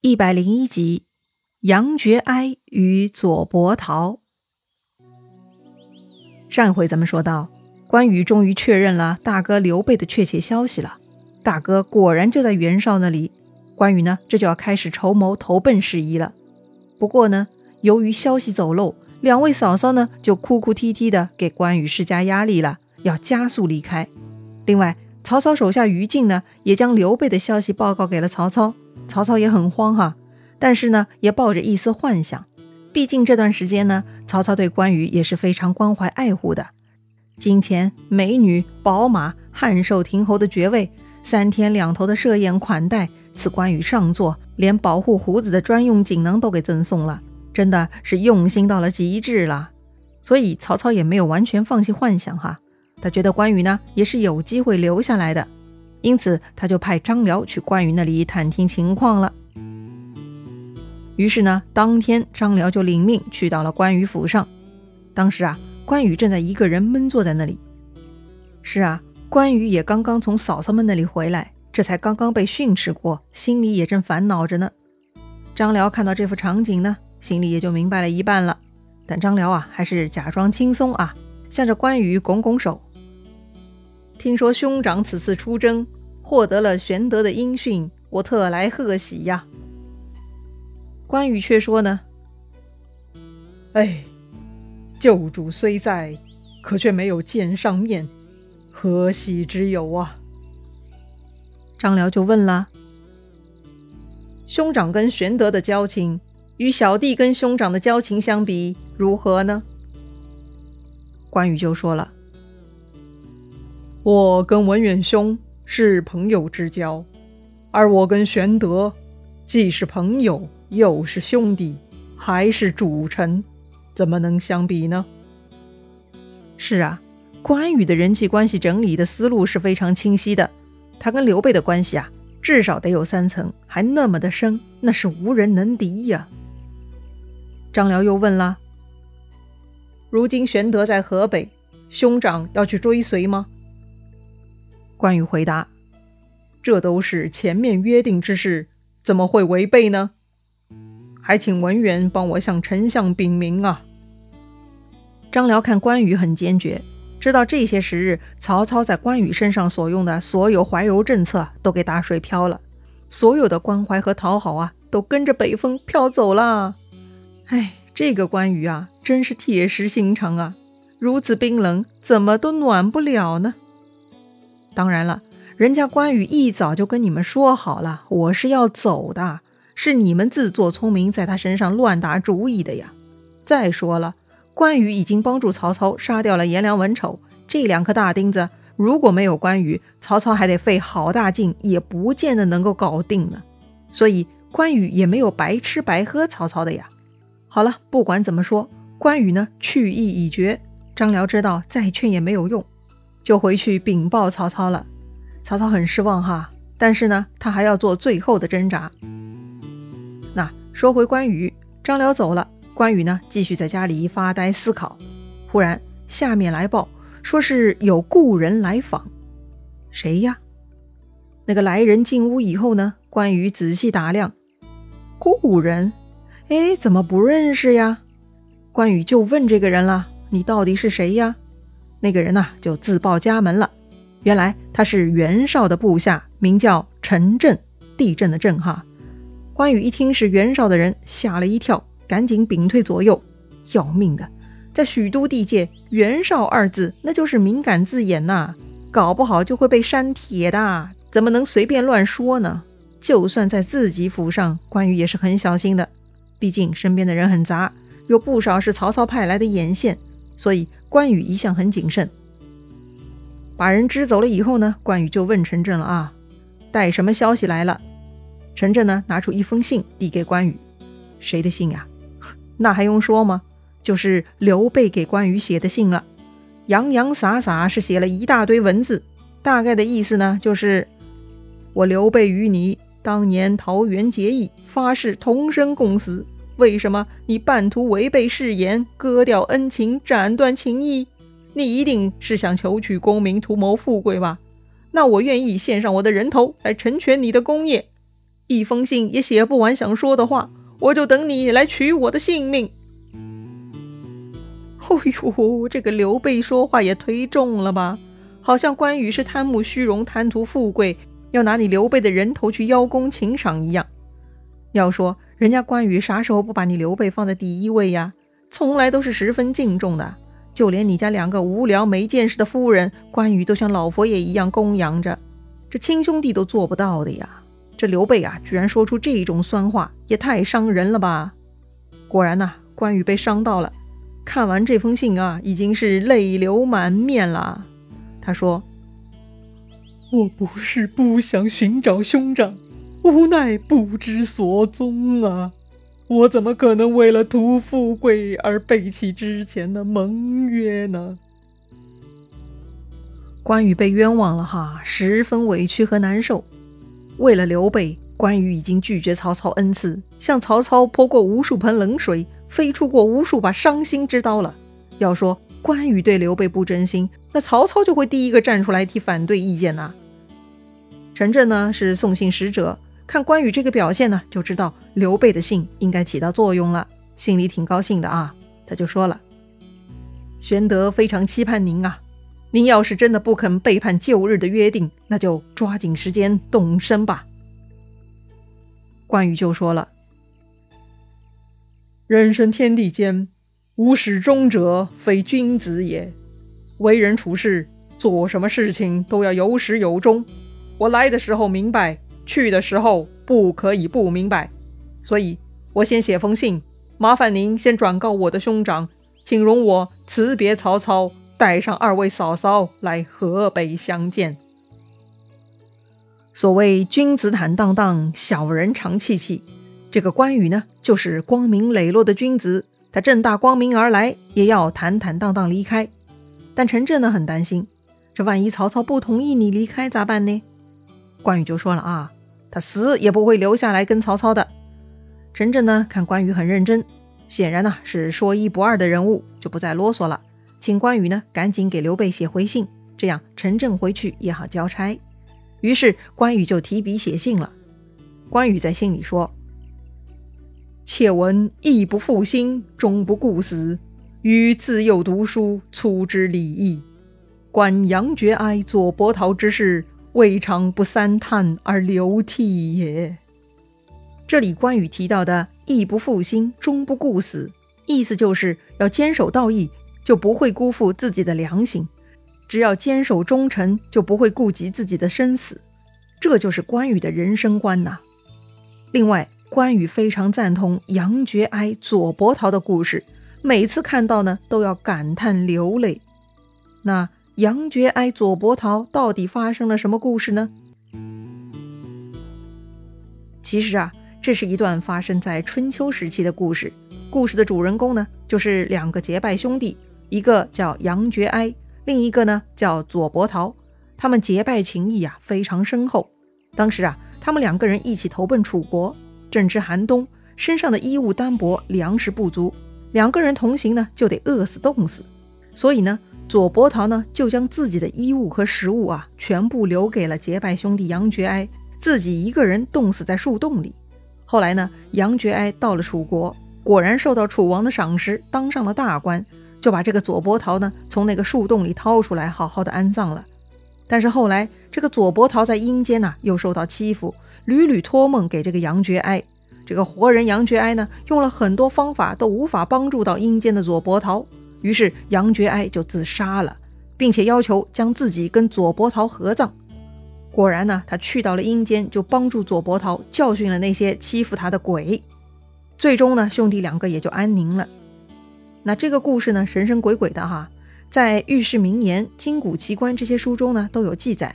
一百零一集，杨觉哀与左伯桃。上回咱们说到，关羽终于确认了大哥刘备的确切消息了，大哥果然就在袁绍那里。关羽呢，这就要开始筹谋投奔事宜了。不过呢，由于消息走漏，两位嫂嫂呢就哭哭啼啼的给关羽施加压力了，要加速离开。另外，曹操手下于禁呢，也将刘备的消息报告给了曹操。曹操也很慌哈，但是呢，也抱着一丝幻想。毕竟这段时间呢，曹操对关羽也是非常关怀爱护的，金钱、美女、宝马、汉寿亭侯的爵位，三天两头的设宴款待，赐关羽上座，连保护胡子的专用锦囊都给赠送了，真的是用心到了极致了。所以曹操也没有完全放弃幻想哈，他觉得关羽呢，也是有机会留下来的。因此，他就派张辽去关羽那里探听情况了。于是呢，当天张辽就领命去到了关羽府上。当时啊，关羽正在一个人闷坐在那里。是啊，关羽也刚刚从嫂嫂们那里回来，这才刚刚被训斥过，心里也正烦恼着呢。张辽看到这幅场景呢，心里也就明白了一半了。但张辽啊，还是假装轻松啊，向着关羽拱拱手。听说兄长此次出征获得了玄德的音讯，我特来贺喜呀。关羽却说呢：“哎，旧主虽在，可却没有见上面，何喜之有啊？”张辽就问了：“兄长跟玄德的交情，与小弟跟兄长的交情相比，如何呢？”关羽就说了。我跟文远兄是朋友之交，而我跟玄德既是朋友，又是兄弟，还是主臣，怎么能相比呢？是啊，关羽的人际关系整理的思路是非常清晰的。他跟刘备的关系啊，至少得有三层，还那么的深，那是无人能敌呀。张辽又问了：“如今玄德在河北，兄长要去追随吗？”关羽回答：“这都是前面约定之事，怎么会违背呢？还请文远帮我向丞相禀明啊！”张辽看关羽很坚决，知道这些时日曹操在关羽身上所用的所有怀柔政策都给打水漂了，所有的关怀和讨好啊，都跟着北风飘走了。哎，这个关羽啊，真是铁石心肠啊！如此冰冷，怎么都暖不了呢？当然了，人家关羽一早就跟你们说好了，我是要走的，是你们自作聪明，在他身上乱打主意的呀。再说了，关羽已经帮助曹操杀掉了颜良、文丑这两颗大钉子，如果没有关羽，曹操还得费好大劲，也不见得能够搞定呢。所以关羽也没有白吃白喝曹操的呀。好了，不管怎么说，关羽呢去意已决，张辽知道再劝也没有用。就回去禀报曹操了。曹操很失望哈，但是呢，他还要做最后的挣扎。那说回关羽，张辽走了，关羽呢继续在家里发呆思考。忽然下面来报，说是有故人来访。谁呀？那个来人进屋以后呢，关羽仔细打量，故人，哎，怎么不认识呀？关羽就问这个人了：“你到底是谁呀？”那个人呐，就自报家门了。原来他是袁绍的部下，名叫陈震，地震的震哈。关羽一听是袁绍的人，吓了一跳，赶紧屏退左右。要命的，在许都地界，袁绍二字那就是敏感字眼呐，搞不好就会被删帖的，怎么能随便乱说呢？就算在自己府上，关羽也是很小心的，毕竟身边的人很杂，有不少是曹操派来的眼线。所以关羽一向很谨慎。把人支走了以后呢，关羽就问陈震了啊，带什么消息来了？陈震呢，拿出一封信递给关羽。谁的信呀？那还用说吗？就是刘备给关羽写的信了。洋洋洒洒是写了一大堆文字，大概的意思呢，就是我刘备与你当年桃园结义，发誓同生共死。为什么你半途违背誓言，割掉恩情，斩断情谊？你一定是想求取功名，图谋富贵吧？那我愿意献上我的人头来成全你的功业。一封信也写不完想说的话，我就等你来取我的性命。哦呦，这个刘备说话也忒重了吧？好像关羽是贪慕虚荣、贪图富贵，要拿你刘备的人头去邀功请赏一样。要说人家关羽啥时候不把你刘备放在第一位呀？从来都是十分敬重的，就连你家两个无聊没见识的夫人，关羽都像老佛爷一样供养着，这亲兄弟都做不到的呀！这刘备啊，居然说出这种酸话，也太伤人了吧！果然呐，关羽被伤到了。看完这封信啊，已经是泪流满面了。他说：“我不是不想寻找兄长，无奈不知所踪啊！我怎么可能为了图富贵而背弃之前的盟约呢？”关羽被冤枉了哈，十分委屈和难受。为了刘备，关羽已经拒绝曹操恩赐，向曹操泼过无数盆冷水。飞出过无数把伤心之刀了。要说关羽对刘备不真心，那曹操就会第一个站出来提反对意见呐。陈震呢是送信使者，看关羽这个表现呢，就知道刘备的信应该起到作用了，心里挺高兴的啊。他就说了：“玄德非常期盼您啊，您要是真的不肯背叛旧日的约定，那就抓紧时间动身吧。”关羽就说了。人生天地间，无始终者，非君子也。为人处事，做什么事情都要有始有终。我来的时候明白，去的时候不可以不明白。所以，我先写封信，麻烦您先转告我的兄长，请容我辞别曹操，带上二位嫂嫂来河北相见。所谓君子坦荡荡，小人长戚戚。这个关羽呢，就是光明磊落的君子，他正大光明而来，也要坦坦荡荡离开。但陈震呢，很担心，这万一曹操不同意你离开咋办呢？关羽就说了啊，他死也不会留下来跟曹操的。陈震呢，看关羽很认真，显然呢是说一不二的人物，就不再啰嗦了，请关羽呢赶紧给刘备写回信，这样陈震回去也好交差。于是关羽就提笔写信了。关羽在信里说。且闻义不复心，终不顾死。予自幼读书，粗知礼义。观杨觉哀、左伯桃之事，未尝不三叹而流涕也。这里关羽提到的“义不复心，终不顾死”，意思就是要坚守道义，就不会辜负自己的良心；只要坚守忠诚，就不会顾及自己的生死。这就是关羽的人生观呐。另外，关羽非常赞同杨觉哀、左伯桃的故事，每次看到呢都要感叹流泪。那杨觉哀、左伯桃到底发生了什么故事呢？其实啊，这是一段发生在春秋时期的故事。故事的主人公呢，就是两个结拜兄弟，一个叫杨觉哀，另一个呢叫左伯桃。他们结拜情谊啊非常深厚。当时啊，他们两个人一起投奔楚国。正值寒冬，身上的衣物单薄，粮食不足，两个人同行呢，就得饿死冻死。所以呢，左伯桃呢就将自己的衣物和食物啊，全部留给了结拜兄弟杨觉哀，自己一个人冻死在树洞里。后来呢，杨觉哀到了楚国，果然受到楚王的赏识，当上了大官，就把这个左伯桃呢从那个树洞里掏出来，好好的安葬了。但是后来，这个左伯桃在阴间呢，又受到欺负，屡屡托梦给这个杨觉哀。这个活人杨觉哀呢，用了很多方法都无法帮助到阴间的左伯桃，于是杨觉哀就自杀了，并且要求将自己跟左伯桃合葬。果然呢，他去到了阴间，就帮助左伯桃教训了那些欺负他的鬼。最终呢，兄弟两个也就安宁了。那这个故事呢，神神鬼鬼的哈。在《御世名言》《金谷奇观》这些书中呢，都有记载。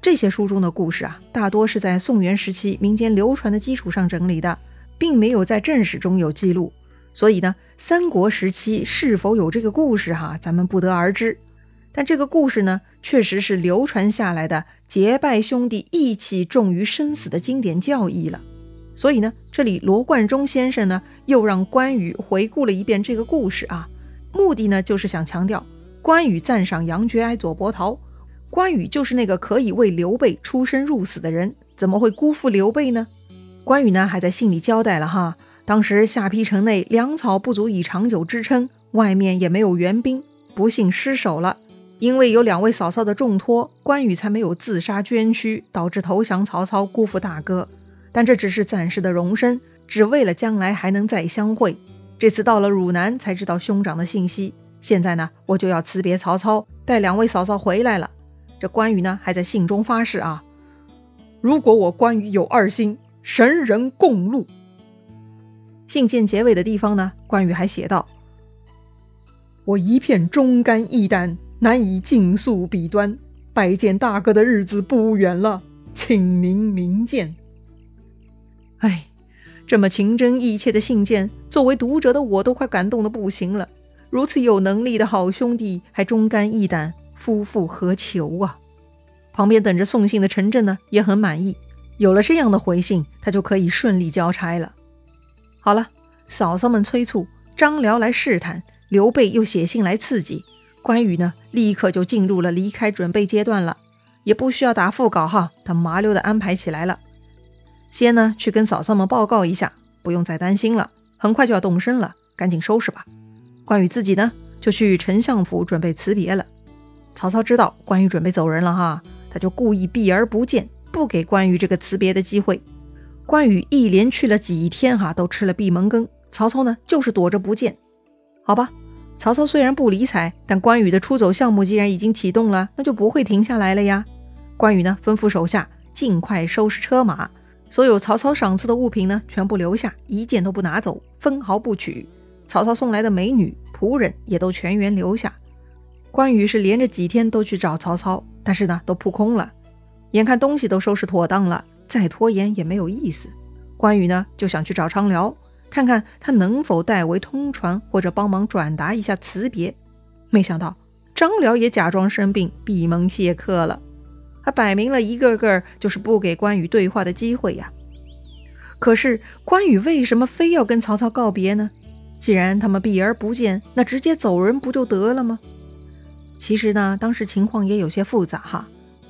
这些书中的故事啊，大多是在宋元时期民间流传的基础上整理的，并没有在正史中有记录。所以呢，三国时期是否有这个故事哈，咱们不得而知。但这个故事呢，确实是流传下来的结拜兄弟义气重于生死的经典教义了。所以呢，这里罗贯中先生呢，又让关羽回顾了一遍这个故事啊，目的呢，就是想强调。关羽赞赏杨觉哀、左伯桃，关羽就是那个可以为刘备出生入死的人，怎么会辜负刘备呢？关羽呢还在信里交代了哈，当时下邳城内粮草不足以长久支撑，外面也没有援兵，不幸失守了。因为有两位嫂嫂的重托，关羽才没有自杀捐躯，导致投降曹操，辜负大哥。但这只是暂时的容身，只为了将来还能再相会。这次到了汝南，才知道兄长的信息。现在呢，我就要辞别曹操，带两位嫂嫂回来了。这关羽呢，还在信中发誓啊：如果我关羽有二心，神人共戮。信件结尾的地方呢，关羽还写道：我一片忠肝义胆，难以尽诉笔端。拜见大哥的日子不远了，请您明鉴。哎，这么情真意切的信件，作为读者的我都快感动的不行了。如此有能力的好兄弟，还忠肝义胆，夫复何求啊？旁边等着送信的陈震呢，也很满意。有了这样的回信，他就可以顺利交差了。好了，嫂嫂们催促，张辽来试探，刘备又写信来刺激，关羽呢，立刻就进入了离开准备阶段了，也不需要打副稿哈，他麻溜的安排起来了。先呢，去跟嫂嫂们报告一下，不用再担心了，很快就要动身了，赶紧收拾吧。关羽自己呢，就去丞相府准备辞别了。曹操知道关羽准备走人了哈，他就故意避而不见，不给关羽这个辞别的机会。关羽一连去了几天哈，都吃了闭门羹。曹操呢，就是躲着不见。好吧，曹操虽然不理睬，但关羽的出走项目既然已经启动了，那就不会停下来了呀。关羽呢，吩咐手下尽快收拾车马，所有曹操赏赐的物品呢，全部留下，一件都不拿走，分毫不取。曹操送来的美女仆人也都全员留下。关羽是连着几天都去找曹操，但是呢都扑空了。眼看东西都收拾妥当了，再拖延也没有意思。关羽呢就想去找张辽，看看他能否代为通传或者帮忙转达一下辞别。没想到张辽也假装生病，闭门谢客了。他摆明了一个个就是不给关羽对话的机会呀。可是关羽为什么非要跟曹操告别呢？既然他们避而不见，那直接走人不就得了吗？其实呢，当时情况也有些复杂哈。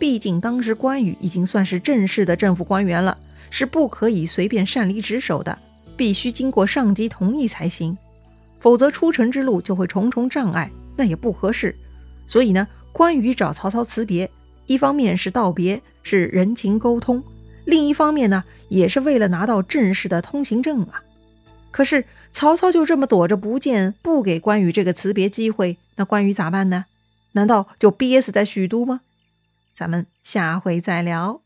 毕竟当时关羽已经算是正式的政府官员了，是不可以随便擅离职守的，必须经过上级同意才行。否则出城之路就会重重障碍，那也不合适。所以呢，关羽找曹操辞别，一方面是道别，是人情沟通；另一方面呢，也是为了拿到正式的通行证啊。可是曹操就这么躲着不见，不给关羽这个辞别机会，那关羽咋办呢？难道就憋死在许都吗？咱们下回再聊。